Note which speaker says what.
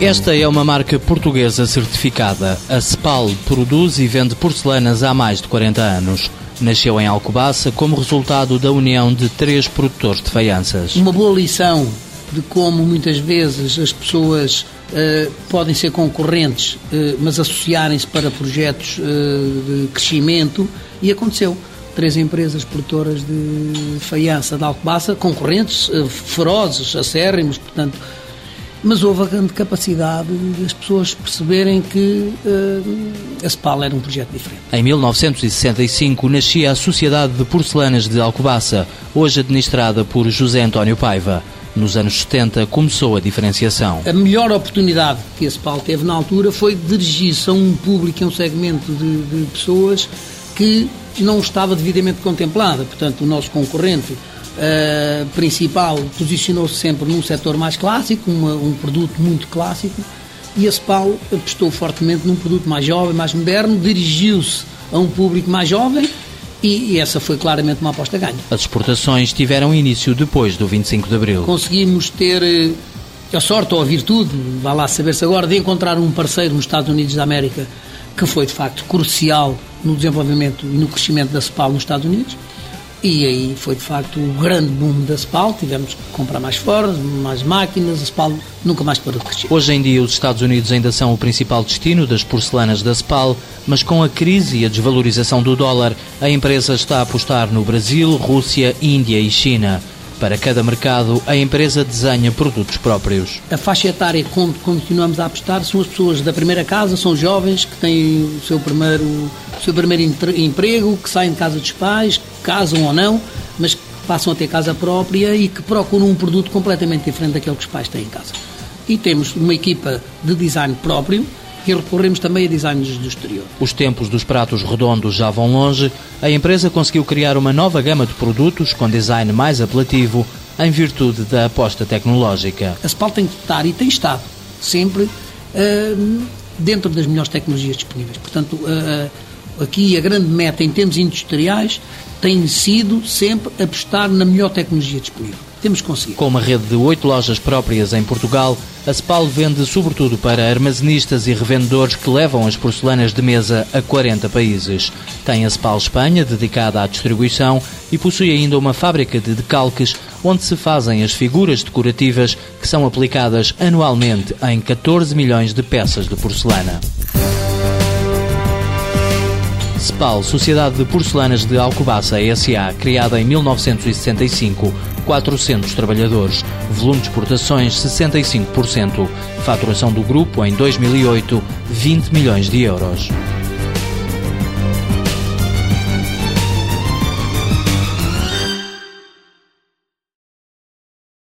Speaker 1: Esta é uma marca portuguesa certificada. A Cepal produz e vende porcelanas há mais de 40 anos. Nasceu em Alcobaça como resultado da união de três produtores de faianças.
Speaker 2: Uma boa lição de como muitas vezes as pessoas uh, podem ser concorrentes, uh, mas associarem-se para projetos uh, de crescimento, e aconteceu. Três empresas produtoras de faiança de Alcobaça, concorrentes, ferozes, acérrimos, portanto, mas houve a grande capacidade das pessoas perceberem que uh, a SPAL era um projeto diferente.
Speaker 1: Em 1965 nascia a Sociedade de Porcelanas de Alcobaça, hoje administrada por José António Paiva. Nos anos 70 começou a diferenciação.
Speaker 2: A melhor oportunidade que a SPAL teve na altura foi dirigir-se a um público, a um segmento de, de pessoas que não estava devidamente contemplada. Portanto, o nosso concorrente uh, principal posicionou-se sempre num setor mais clássico, uma, um produto muito clássico, e a Cepal apostou fortemente num produto mais jovem, mais moderno, dirigiu-se a um público mais jovem e, essa foi claramente uma aposta ganha.
Speaker 1: As exportações tiveram início depois do 25 de Abril.
Speaker 2: Conseguimos ter eh, a sorte ou a virtude, vá lá saber-se agora, de encontrar um parceiro nos Estados Unidos da América que foi de facto crucial no desenvolvimento e no crescimento da CEPAL nos Estados Unidos e aí foi de facto o grande boom da SPAL. Tivemos que comprar mais fornos, mais máquinas. A SPAL nunca mais parou de crescer.
Speaker 1: Hoje em dia, os Estados Unidos ainda são o principal destino das porcelanas da SPAL, mas com a crise e a desvalorização do dólar, a empresa está a apostar no Brasil, Rússia, Índia e China. Para cada mercado, a empresa desenha produtos próprios.
Speaker 2: A faixa etária que continuamos a apostar são as pessoas da primeira casa, são jovens que têm o seu primeiro, o seu primeiro emprego, que saem de casa dos pais, casam ou não, mas que passam a ter casa própria e que procuram um produto completamente diferente daquele que os pais têm em casa. E temos uma equipa de design próprio, e recorremos também a designs do exterior.
Speaker 1: Os tempos dos pratos redondos já vão longe. A empresa conseguiu criar uma nova gama de produtos com design mais apelativo em virtude da aposta tecnológica.
Speaker 2: A SPAL tem que estar e tem estado sempre uh, dentro das melhores tecnologias disponíveis. Portanto, uh, aqui a grande meta em termos industriais tem sido sempre apostar na melhor tecnologia disponível. Temos conseguido.
Speaker 1: Com uma rede de oito lojas próprias em Portugal, a Spal vende sobretudo para armazenistas e revendedores que levam as porcelanas de mesa a 40 países. Tem a Spal Espanha, dedicada à distribuição, e possui ainda uma fábrica de decalques onde se fazem as figuras decorativas que são aplicadas anualmente em 14 milhões de peças de porcelana. Sociedade de Porcelanas de Alcobaça S.A., criada em 1965, 400 trabalhadores, volume de exportações 65%, faturação do grupo em 2008, 20 milhões de euros.